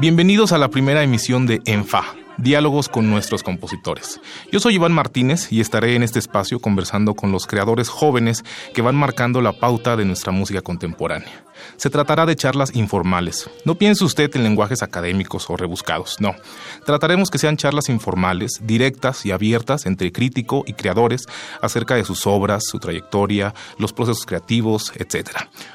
Bienvenidos a la primera emisión de ENFA, diálogos con nuestros compositores. Yo soy Iván Martínez y estaré en este espacio conversando con los creadores jóvenes que van marcando la pauta de nuestra música contemporánea. Se tratará de charlas informales. No piense usted en lenguajes académicos o rebuscados, no. Trataremos que sean charlas informales, directas y abiertas entre crítico y creadores acerca de sus obras, su trayectoria, los procesos creativos, etc.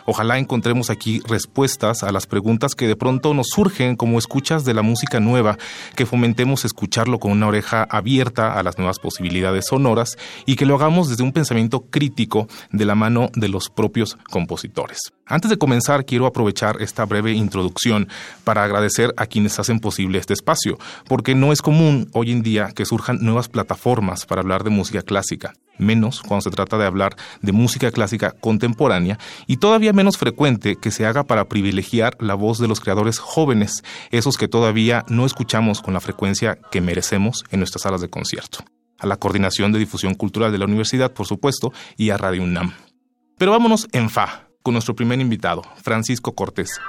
Ojalá encontremos aquí respuestas a las preguntas que de pronto nos surgen como escuchas de la música nueva, que fomentemos escucharlo con una oreja abierta a las nuevas posibilidades sonoras y que lo hagamos desde un pensamiento crítico de la mano de los propios compositores. Antes de comenzar, quiero aprovechar esta breve introducción para agradecer a quienes hacen posible este espacio, porque no es común hoy en día que surjan nuevas plataformas para hablar de música clásica, menos cuando se trata de hablar de música clásica contemporánea y todavía menos frecuente que se haga para privilegiar la voz de los creadores jóvenes, esos que todavía no escuchamos con la frecuencia que merecemos en nuestras salas de concierto. A la Coordinación de Difusión Cultural de la Universidad, por supuesto, y a Radio UNAM. Pero vámonos en fa con nuestro primer invitado, Francisco Cortés.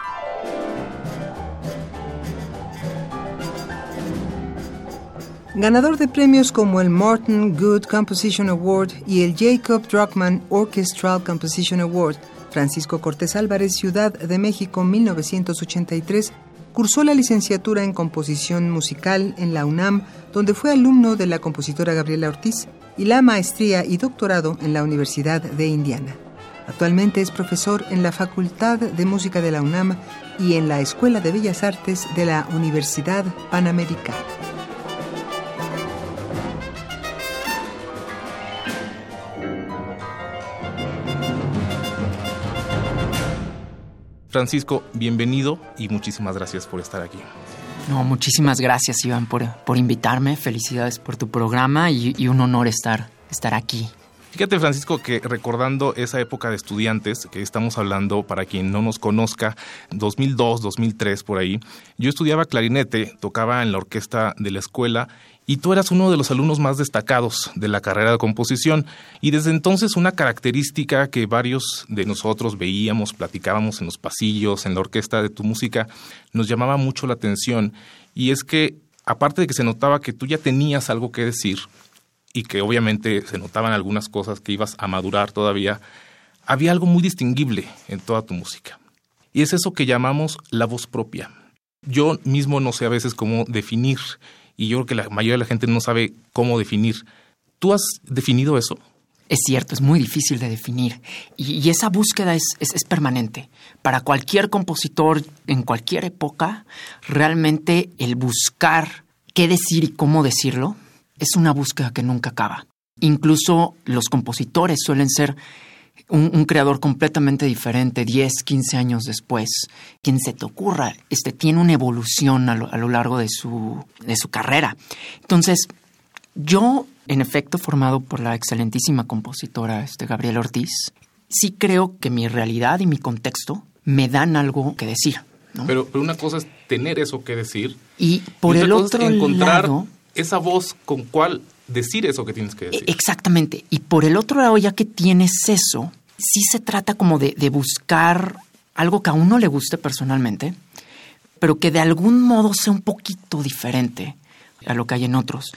Ganador de premios como el Morton Good Composition Award y el Jacob Druckmann Orchestral Composition Award, Francisco Cortés Álvarez, Ciudad de México, 1983, cursó la licenciatura en composición musical en la UNAM, donde fue alumno de la compositora Gabriela Ortiz, y la maestría y doctorado en la Universidad de Indiana. Actualmente es profesor en la Facultad de Música de la UNAM y en la Escuela de Bellas Artes de la Universidad Panamericana. Francisco, bienvenido y muchísimas gracias por estar aquí. No, muchísimas gracias, Iván, por, por invitarme. Felicidades por tu programa y, y un honor estar, estar aquí. Fíjate, Francisco, que recordando esa época de estudiantes, que estamos hablando, para quien no nos conozca, 2002, 2003, por ahí, yo estudiaba clarinete, tocaba en la orquesta de la escuela y tú eras uno de los alumnos más destacados de la carrera de composición. Y desde entonces una característica que varios de nosotros veíamos, platicábamos en los pasillos, en la orquesta de tu música, nos llamaba mucho la atención. Y es que, aparte de que se notaba que tú ya tenías algo que decir, y que obviamente se notaban algunas cosas que ibas a madurar todavía, había algo muy distinguible en toda tu música. Y es eso que llamamos la voz propia. Yo mismo no sé a veces cómo definir, y yo creo que la mayoría de la gente no sabe cómo definir. ¿Tú has definido eso? Es cierto, es muy difícil de definir. Y, esa búsqueda es, es, permanente. Para cualquier compositor en cualquier época, realmente el buscar qué decir y cómo decirlo es una búsqueda que nunca acaba. Incluso los compositores suelen ser un, creador completamente diferente 10, 15 años después. Quien se te ocurra, este, tiene una evolución a lo, largo de su, de su carrera. Entonces, yo, en efecto, formado por la excelentísima compositora este, Gabriela Ortiz, sí creo que mi realidad y mi contexto me dan algo que decir. Pero, pero, una cosa es tener eso que decir. Y por el otro encontrar lado, esa voz con cuál decir eso que tienes que decir. Exactamente. Y por el otro lado, ya que tienes eso, sí se trata como de, de buscar algo que a uno le guste personalmente, pero que de algún modo sea un poquito diferente a lo que hay en otros.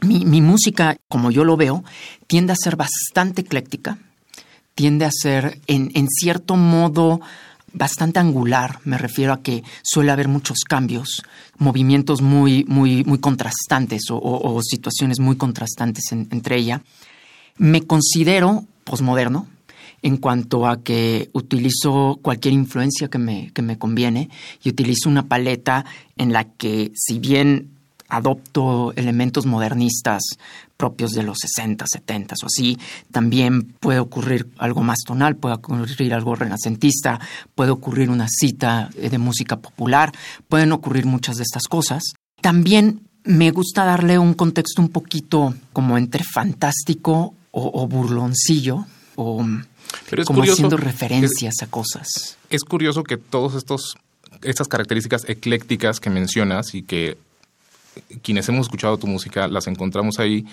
Mi, mi, música, como yo lo veo, tiende a ser bastante ecléctica, tiende a ser en, en cierto modo bastante angular, me refiero a que suele haber muchos cambios, movimientos muy, muy, muy contrastantes o, situaciones muy contrastantes entre ella. Me considero posmoderno en cuanto a que utilizo cualquier influencia que me, que me conviene y utilizo una paleta en la que si bien adopto elementos modernistas propios de los 60, 70 o así. También puede ocurrir algo más tonal, puede ocurrir algo renacentista, puede ocurrir una cita de música popular, pueden ocurrir muchas de estas cosas. También me gusta darle un contexto un poquito como entre fantástico o, burloncillo o como haciendo referencias a cosas. Es curioso que todos estos estas características eclécticas que mencionas y que quienes hemos escuchado tu música las encontramos ahí,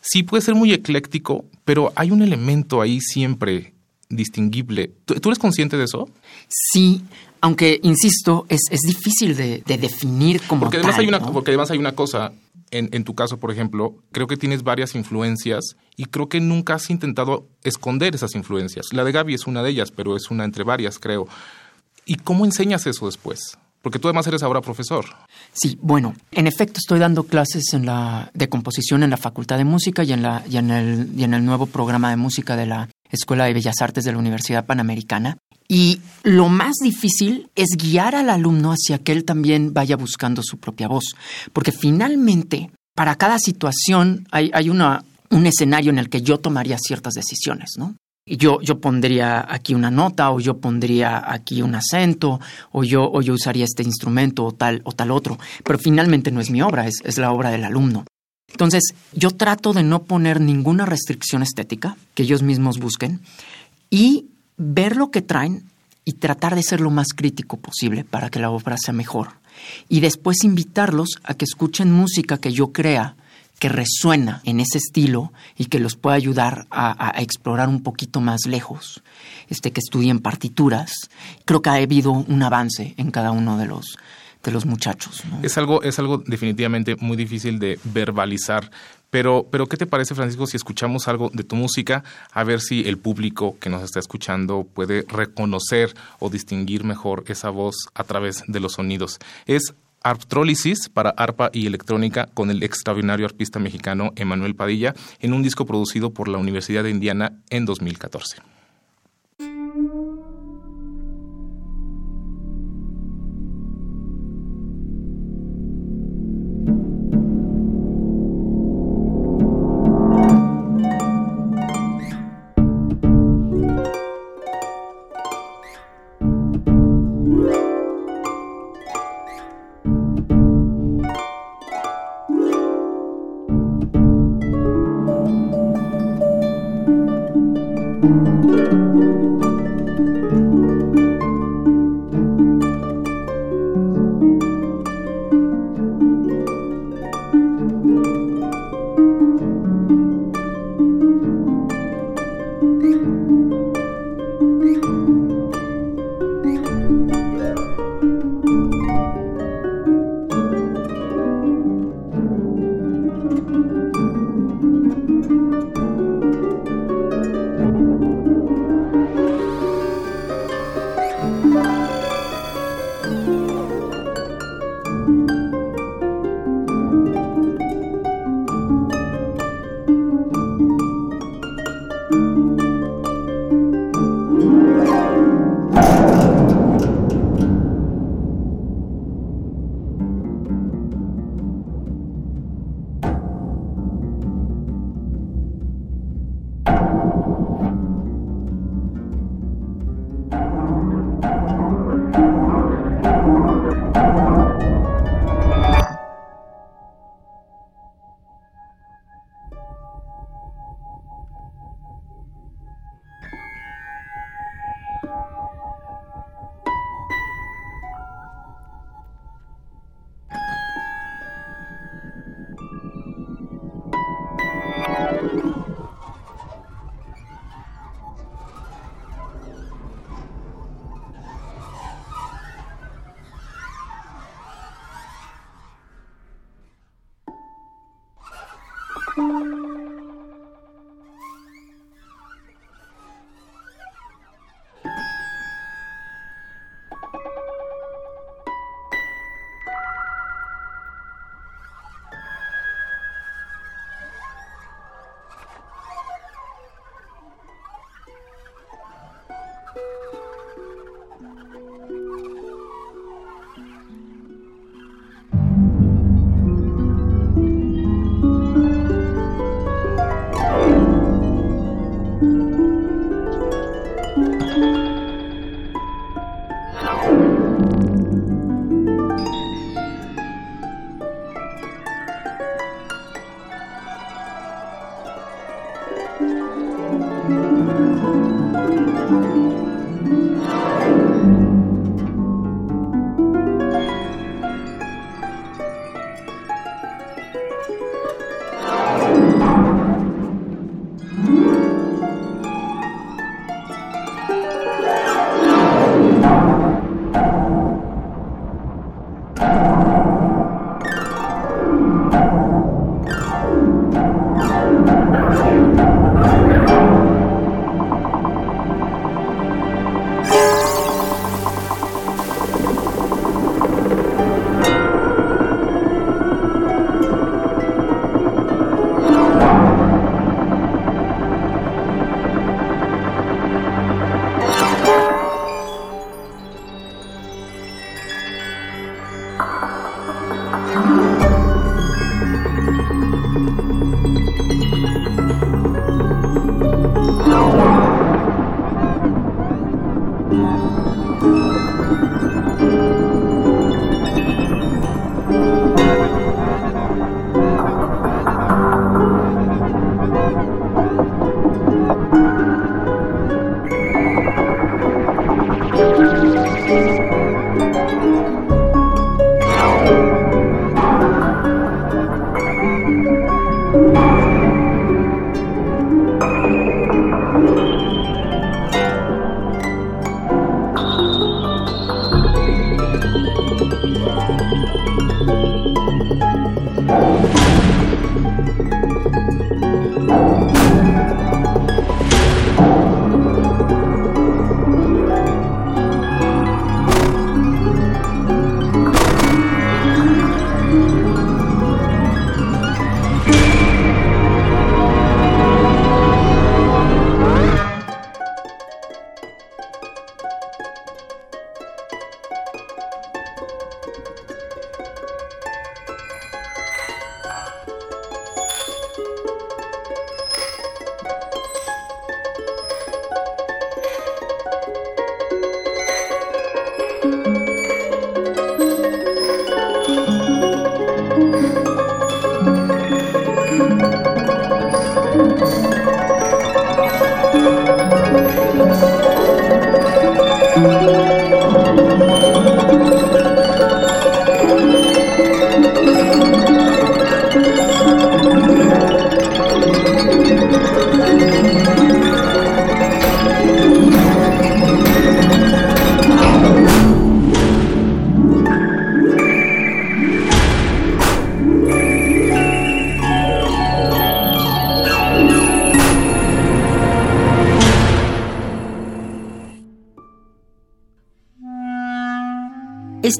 sí puede ser muy ecléctico, pero hay un elemento ahí siempre distinguible. ¿Tú, eres consciente de eso? Sí, aunque, insisto, es, es difícil de, definir como porque además hay una Porque además hay una cosa, en, en, tu caso, por ejemplo, creo que tienes varias influencias y creo que nunca has intentado esconder esas influencias. La de Gaby es una de ellas, pero es una entre varias, creo. ¿Y cómo enseñas eso después? Porque tú además eres ahora profesor. Sí, bueno, en efecto estoy dando clases en la, de composición en la Facultad de Música y en, la, y, en el, y en el nuevo programa de música de la Escuela de Bellas Artes de la Universidad Panamericana. Y lo más difícil es guiar al alumno hacia que él también vaya buscando su propia voz. Porque finalmente, para cada situación hay, hay una, un escenario en el que yo tomaría ciertas decisiones, ¿no? Yo, yo pondría aquí una nota o yo pondría aquí un acento o yo, o yo usaría este instrumento o tal o tal otro. Pero finalmente no es mi obra, es, es la obra del alumno. Entonces, yo trato de no poner ninguna restricción estética que ellos mismos busquen y ver lo que traen y tratar de ser lo más crítico posible para que la obra sea mejor. Y después invitarlos a que escuchen música que yo crea que resuena en ese estilo y que los pueda ayudar a, explorar un poquito más lejos, este, que estudien partituras. Creo que ha habido un avance en cada uno de los, de los muchachos. Es, algo, es algo definitivamente muy difícil de verbalizar, pero, pero ¿qué te parece, Francisco, si escuchamos algo de tu música, a ver si el público que nos está escuchando puede reconocer o distinguir mejor esa voz a través de los sonidos? Es Arptrólisis para arpa y electrónica con el extraordinario arpista mexicano Emanuel Padilla en un disco producido por la Universidad de Indiana en 2014.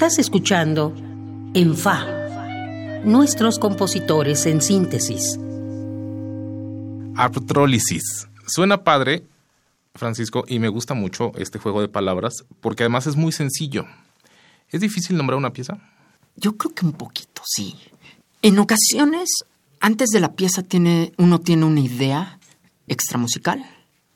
Estás escuchando En Fa, nuestros compositores en síntesis. Artrólisis. Suena padre, Francisco, y me gusta mucho este juego de palabras porque además es muy sencillo. ¿Es difícil nombrar una pieza? Yo creo que un poquito, sí. En ocasiones, antes de la pieza tiene, uno tiene una idea extramusical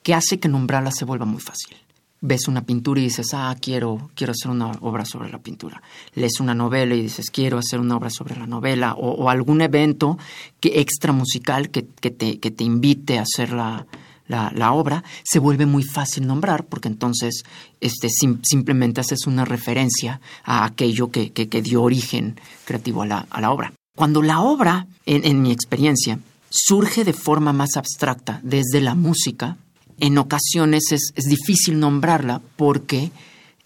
que hace que nombrarla se vuelva muy fácil ves una pintura y dices, ah, quiero, quiero hacer una obra sobre la pintura. Lees una novela y dices, quiero hacer una obra sobre la novela. O, algún evento que, extra musical que, te, que te invite a hacer la, la, obra, se vuelve muy fácil nombrar porque entonces este, simplemente haces una referencia a aquello que, que, dio origen creativo a la, a la, obra. Cuando la obra, en mi experiencia, surge de forma más abstracta desde la música, en ocasiones es, difícil nombrarla porque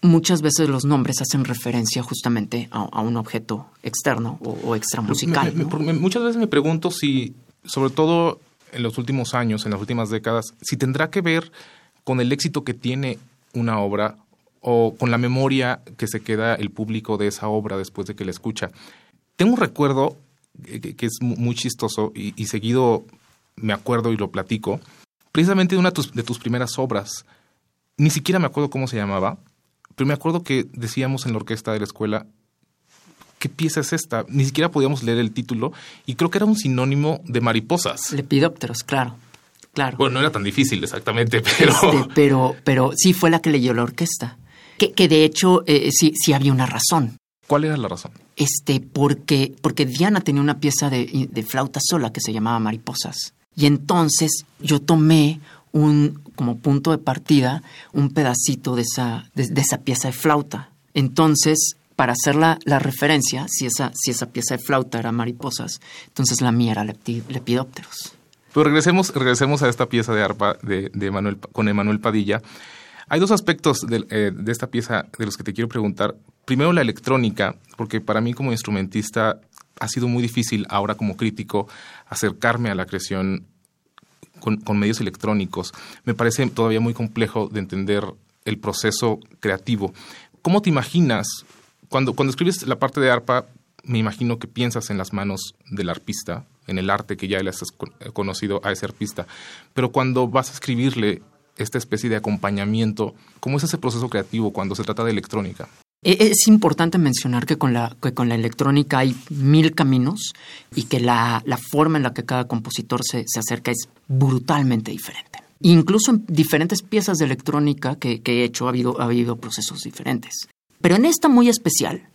muchas veces los nombres hacen referencia justamente a, un objeto externo o, extramusical. muchas veces me pregunto si, sobre todo en los últimos años, en las últimas décadas, si tendrá que ver con el éxito que tiene una obra o con la memoria que se queda el público de esa obra después de que la escucha. Tengo un recuerdo que, es muy chistoso y seguido me acuerdo y lo platico, precisamente de una de tus primeras obras. Ni siquiera me acuerdo cómo se llamaba, pero me acuerdo que decíamos en la orquesta de la escuela, ¿qué pieza es esta? Ni siquiera podíamos leer el título y creo que era un sinónimo de mariposas. Lepidópteros, claro. Claro. Bueno, no era tan difícil exactamente, pero... Este, pero, pero sí fue la que leyó la orquesta. Que, que de hecho eh, sí, sí había una razón. ¿Cuál era la razón? Este, porque, porque Diana tenía una pieza de, de flauta sola que se llamaba Mariposas. Y entonces yo tomé un como punto de partida un pedacito de esa, de, esa pieza de flauta. Entonces, para hacer la, referencia, si esa, si esa pieza de flauta era mariposas, entonces la mía era lepidópteros. Pero regresemos, regresemos a esta pieza de arpa de, de Manuel, con Emanuel Padilla. Hay dos aspectos eh, de, esta pieza de los que te quiero preguntar. Primero, la electrónica, porque para mí como instrumentista ha sido muy difícil ahora como crítico acercarme a la creación con, medios electrónicos. Me parece todavía muy complejo de entender el proceso creativo. ¿Cómo te imaginas? Cuando, cuando escribes la parte de arpa, me imagino que piensas en las manos del arpista, en el arte que ya le has conocido a ese arpista. Pero cuando vas a escribirle esta especie de acompañamiento. ¿Cómo es ese proceso creativo cuando se trata de electrónica? E, es importante mencionar que con la, con la electrónica hay mil caminos y que la, forma en la que cada compositor se, acerca es brutalmente diferente. Incluso en diferentes piezas de electrónica que, he hecho ha habido, ha habido procesos diferentes. Pero en esta muy especial,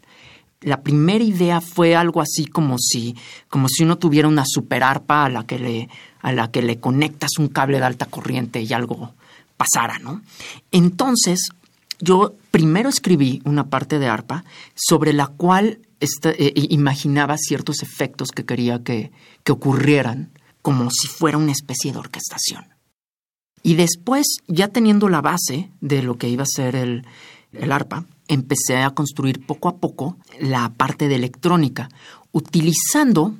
la primera idea fue algo así como si, como si uno tuviera una superarpa a la que le, a la que le conectas un cable de alta corriente y algo, pasara, ¿no? Entonces, yo primero escribí una parte de arpa sobre la cual eh, imaginaba ciertos efectos que quería que, ocurrieran, como si fuera una especie de orquestación. Y después, ya teniendo la base de lo que iba a ser el, el arpa, empecé a construir poco a poco la parte de electrónica, utilizando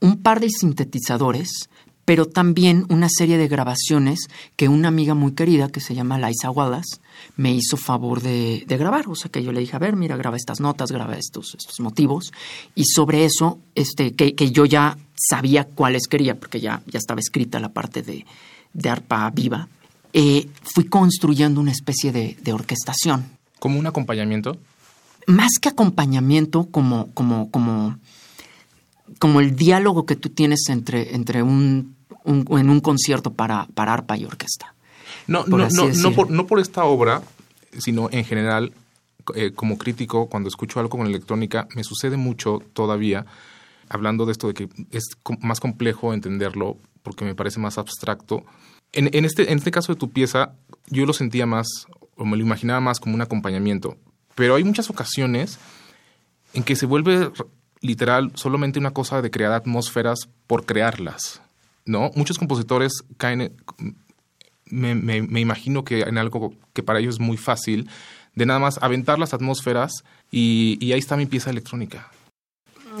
un par de sintetizadores pero también una serie de grabaciones que una amiga muy querida que se llama Liza Wallace me hizo favor de, grabar. O sea que yo le dije, a ver, mira, graba estas notas, graba estos, estos motivos. Y sobre eso, este, que, yo ya sabía cuáles quería, porque ya, ya estaba escrita la parte de, arpa viva, eh, fui construyendo una especie de, de orquestación. ¿Como un acompañamiento? Más que acompañamiento, como, como, como, como el diálogo que tú tienes entre, entre un en un concierto para, para arpa y orquesta. No, no, no, no, por, no por esta obra, sino en general, eh, como crítico, cuando escucho algo con electrónica, me sucede mucho todavía, hablando de esto de que es más complejo entenderlo porque me parece más abstracto. En, en, este, en este caso de tu pieza, yo lo sentía más, o me lo imaginaba más como un acompañamiento, pero hay muchas ocasiones en que se vuelve literal solamente una cosa de crear atmósferas por crearlas. ¿no? Muchos compositores caen, me, imagino que en algo que para ellos es muy fácil, de nada más aventar las atmósferas y, ahí está mi pieza electrónica.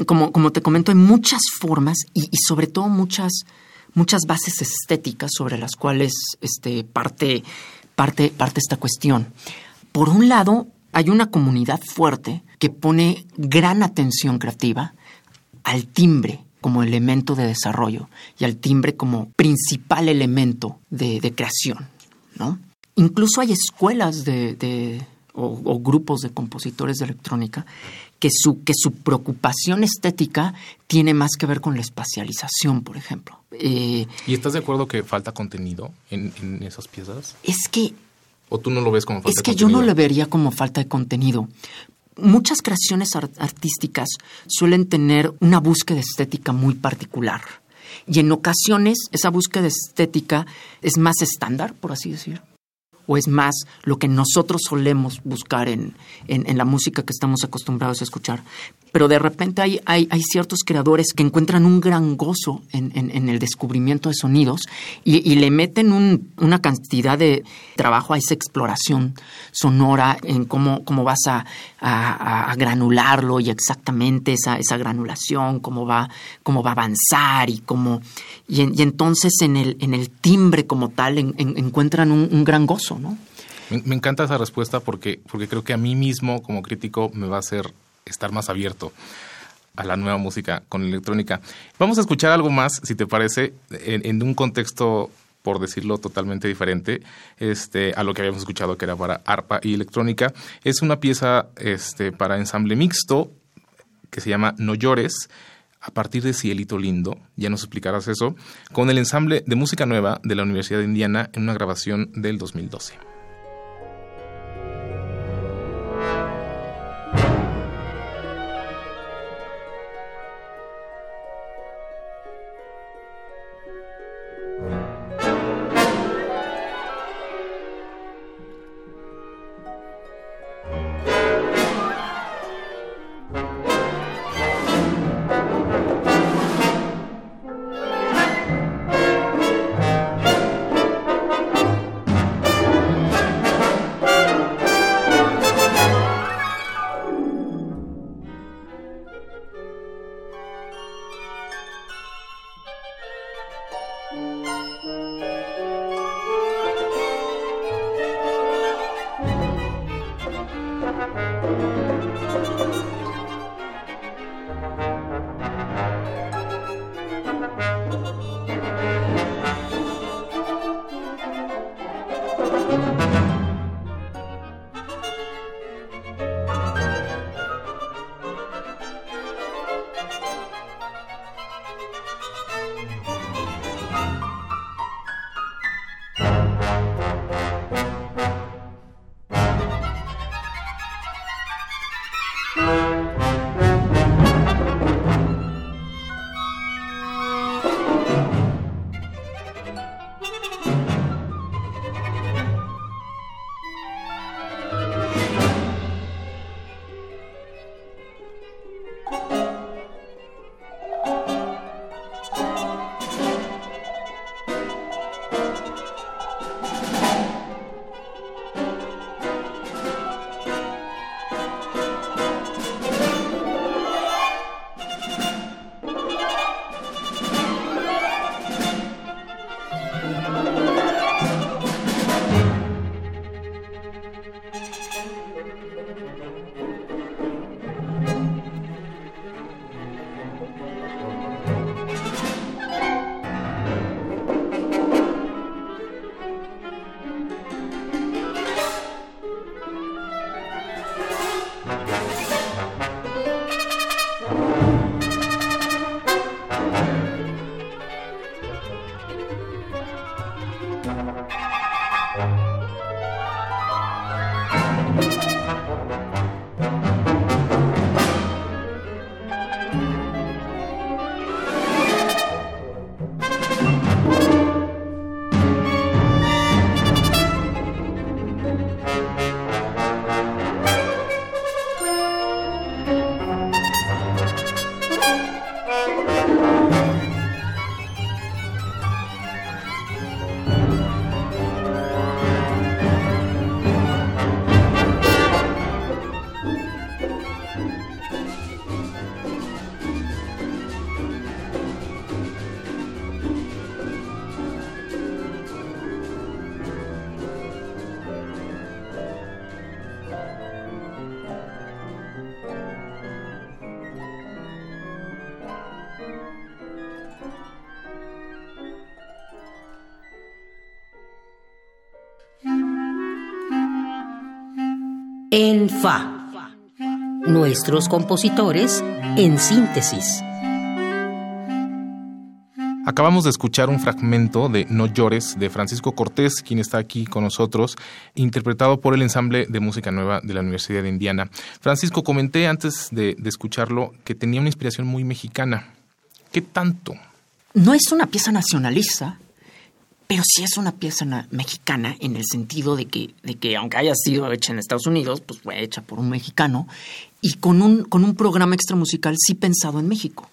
Como, como te comento, hay muchas formas y, sobre todo muchas, muchas bases estéticas sobre las cuales este, parte, parte, parte esta cuestión. Por un lado, hay una comunidad fuerte que pone gran atención creativa al timbre, como elemento de desarrollo y al timbre como principal elemento de, creación. ¿no? Incluso hay escuelas de, o, grupos de compositores de electrónica que su, que su preocupación estética tiene más que ver con la espacialización, por ejemplo. Eh, ¿Y estás de acuerdo que falta contenido en, esas piezas? Es que... ¿O tú no lo ves como falta de contenido? Es que yo no lo vería como falta de contenido, muchas creaciones artísticas suelen tener una búsqueda estética muy particular. Y en ocasiones esa búsqueda estética es más estándar, por así decir o es más lo que nosotros solemos buscar en, en, la música que estamos acostumbrados a escuchar. Pero de repente hay, hay, hay ciertos creadores que encuentran un gran gozo en, en el descubrimiento de sonidos y, le meten un, una cantidad de trabajo a esa exploración sonora en cómo, cómo vas a, a, granularlo y exactamente esa, esa granulación, cómo va, cómo va a avanzar y cómo... Y, y entonces en el, en el timbre como tal encuentran un gran gozo. Me, encanta esa respuesta porque, porque creo que a mí mismo como crítico me va a hacer estar más abierto a la nueva música con electrónica. Vamos a escuchar algo más, si te parece, en, un contexto, por decirlo, totalmente diferente este, a lo que habíamos escuchado que era para arpa y electrónica. Es una pieza este, para ensamble mixto que se llama No llores a partir de Cielito Lindo, ya nos explicarás eso, con el ensamble de música nueva de la Universidad de Indiana en una grabación del 2012. En Fa. Nuestros compositores en síntesis. Acabamos de escuchar un fragmento de No llores de Francisco Cortés, quien está aquí con nosotros, interpretado por el ensamble de música nueva de la Universidad de Indiana. Francisco, comenté antes de, de escucharlo que tenía una inspiración muy mexicana. ¿Qué tanto? No es una pieza nacionalista, pero sí es una pieza mexicana en el sentido de que, de que aunque haya sido hecha en Estados Unidos, pues fue hecha por un mexicano y con un, con un programa extramusical sí pensado en México,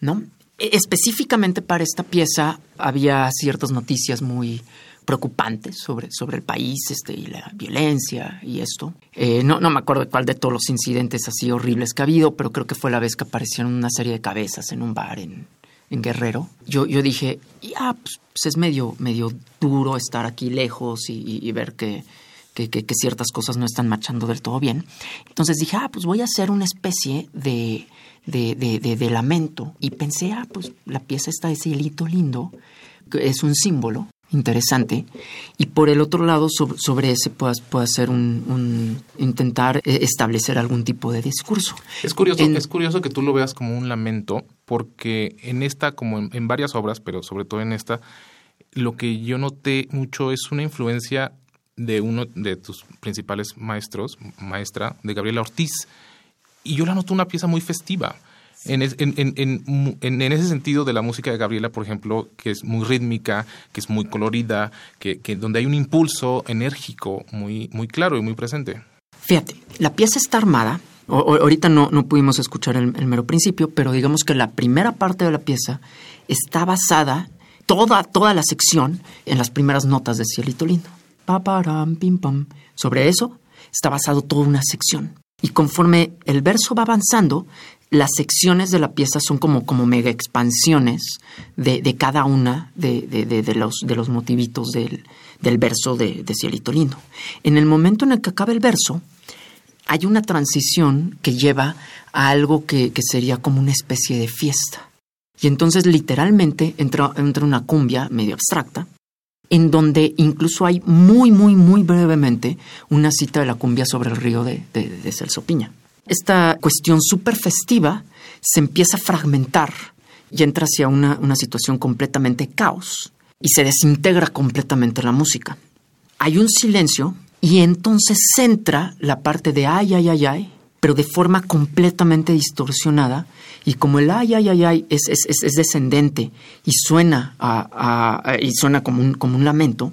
¿no? E, específicamente para esta pieza había ciertas noticias muy preocupantes sobre, sobre el país este, y la violencia y esto. Eh, no, no me acuerdo cuál de todos los incidentes así horribles que ha habido, pero creo que fue la vez que aparecieron una serie de cabezas en un bar en, en Guerrero, yo, yo dije, ya, pues, pues, es medio, medio duro estar aquí lejos y, ver que, que, que, ciertas cosas no están marchando del todo bien. Entonces dije, ah, pues voy a hacer una especie de, de, de, de, lamento. Y pensé, ah, pues la pieza está ese hilito lindo, que es un símbolo interesante. Y por el otro lado, sobre, ese puede, puede ser un, intentar eh, establecer algún tipo de discurso. Es curioso, es curioso que tú lo veas como un lamento, porque en esta, como en, varias obras, pero sobre todo en esta, lo que yo noté mucho es una influencia de uno de tus principales maestros, maestra, de Gabriela Ortiz. Y yo la noto una pieza muy festiva en, en, ese sentido de la música de Gabriela, por ejemplo, que es muy rítmica, que es muy colorida, que, donde hay un impulso enérgico muy, muy claro y muy presente. Fíjate, la pieza está armada. Ahorita no, no pudimos escuchar el, mero principio, pero digamos que la primera parte de la pieza está basada, toda, toda la sección, en las primeras notas de Cielito Lindo. Pa, pim, pam. Sobre eso está basado toda una sección. Y conforme el verso va avanzando, las secciones de la pieza son como, como mega expansiones de, de cada una de, de, los, de los motivitos del, del verso de, Cielito Lindo. En el momento en el que acaba el verso, hay una transición que lleva a algo que, sería como una especie de fiesta. Y entonces literalmente entra, entra una cumbia medio abstracta, en donde incluso hay muy, muy, muy brevemente una cita de la cumbia sobre el río de, de Celso Piña esta cuestión súper festiva se empieza a fragmentar y entra hacia una, una situación completamente caos y se desintegra completamente la música. Hay un silencio y entonces entra la parte de ay, ay, ay, ay, pero de forma completamente distorsionada. Y como el ay, ay, ay, ay es, es, es descendente y suena, y suena como, un, como un lamento,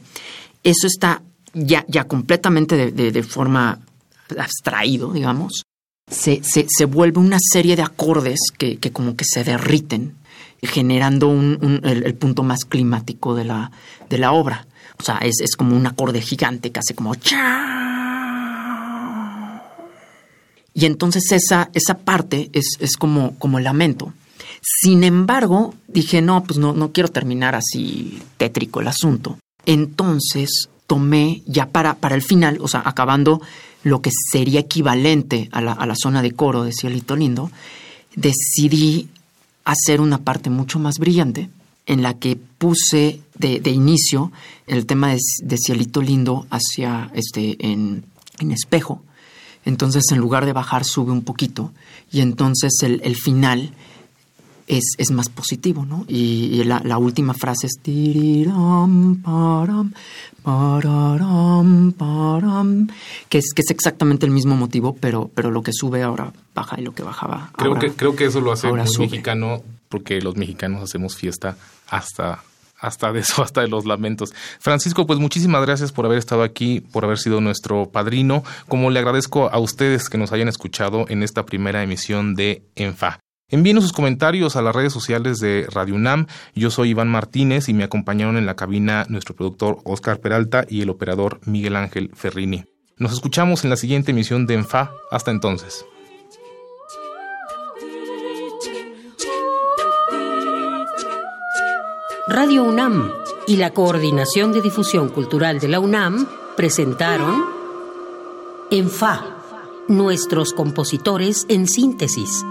eso está ya, ya completamente de, de forma abstraído, digamos, se, se, vuelve una serie de acordes que, que como que se derriten, generando el, punto más climático de la, de la obra. O sea, es, es como un acorde gigante que hace como... Y entonces esa, esa parte es, es como, como lamento. Sin embargo, dije, no, pues no, no quiero terminar así tétrico el asunto. Entonces tomé ya para, para el final, o sea, acabando lo que sería equivalente a la, a la zona de coro de Cielito Lindo, decidí hacer una parte mucho más brillante en la que puse de, de inicio el tema de, Cielito Lindo hacia este en, en, espejo. Entonces, en lugar de bajar, sube un poquito. Y entonces el, el final es, es más positivo, ¿no? Y, la, la, última frase es que es, que es exactamente el mismo motivo, pero, pero lo que sube ahora baja y lo que bajaba. Creo, que, creo que eso lo hace muy mexicano, porque los mexicanos hacemos fiesta hasta hasta de eso, hasta de los lamentos. Francisco, pues muchísimas gracias por haber estado aquí, por haber sido nuestro padrino, como le agradezco a ustedes que nos hayan escuchado en esta primera emisión de ENFA. Envíenos sus comentarios a las redes sociales de Radio UNAM. Yo soy Iván Martínez y me acompañaron en la cabina nuestro productor Oscar Peralta y el operador Miguel Ángel Ferrini. Nos escuchamos en la siguiente emisión de ENFA. Hasta entonces. Radio UNAM y la Coordinación de Difusión Cultural de la UNAM presentaron ENFA, nuestros compositores en síntesis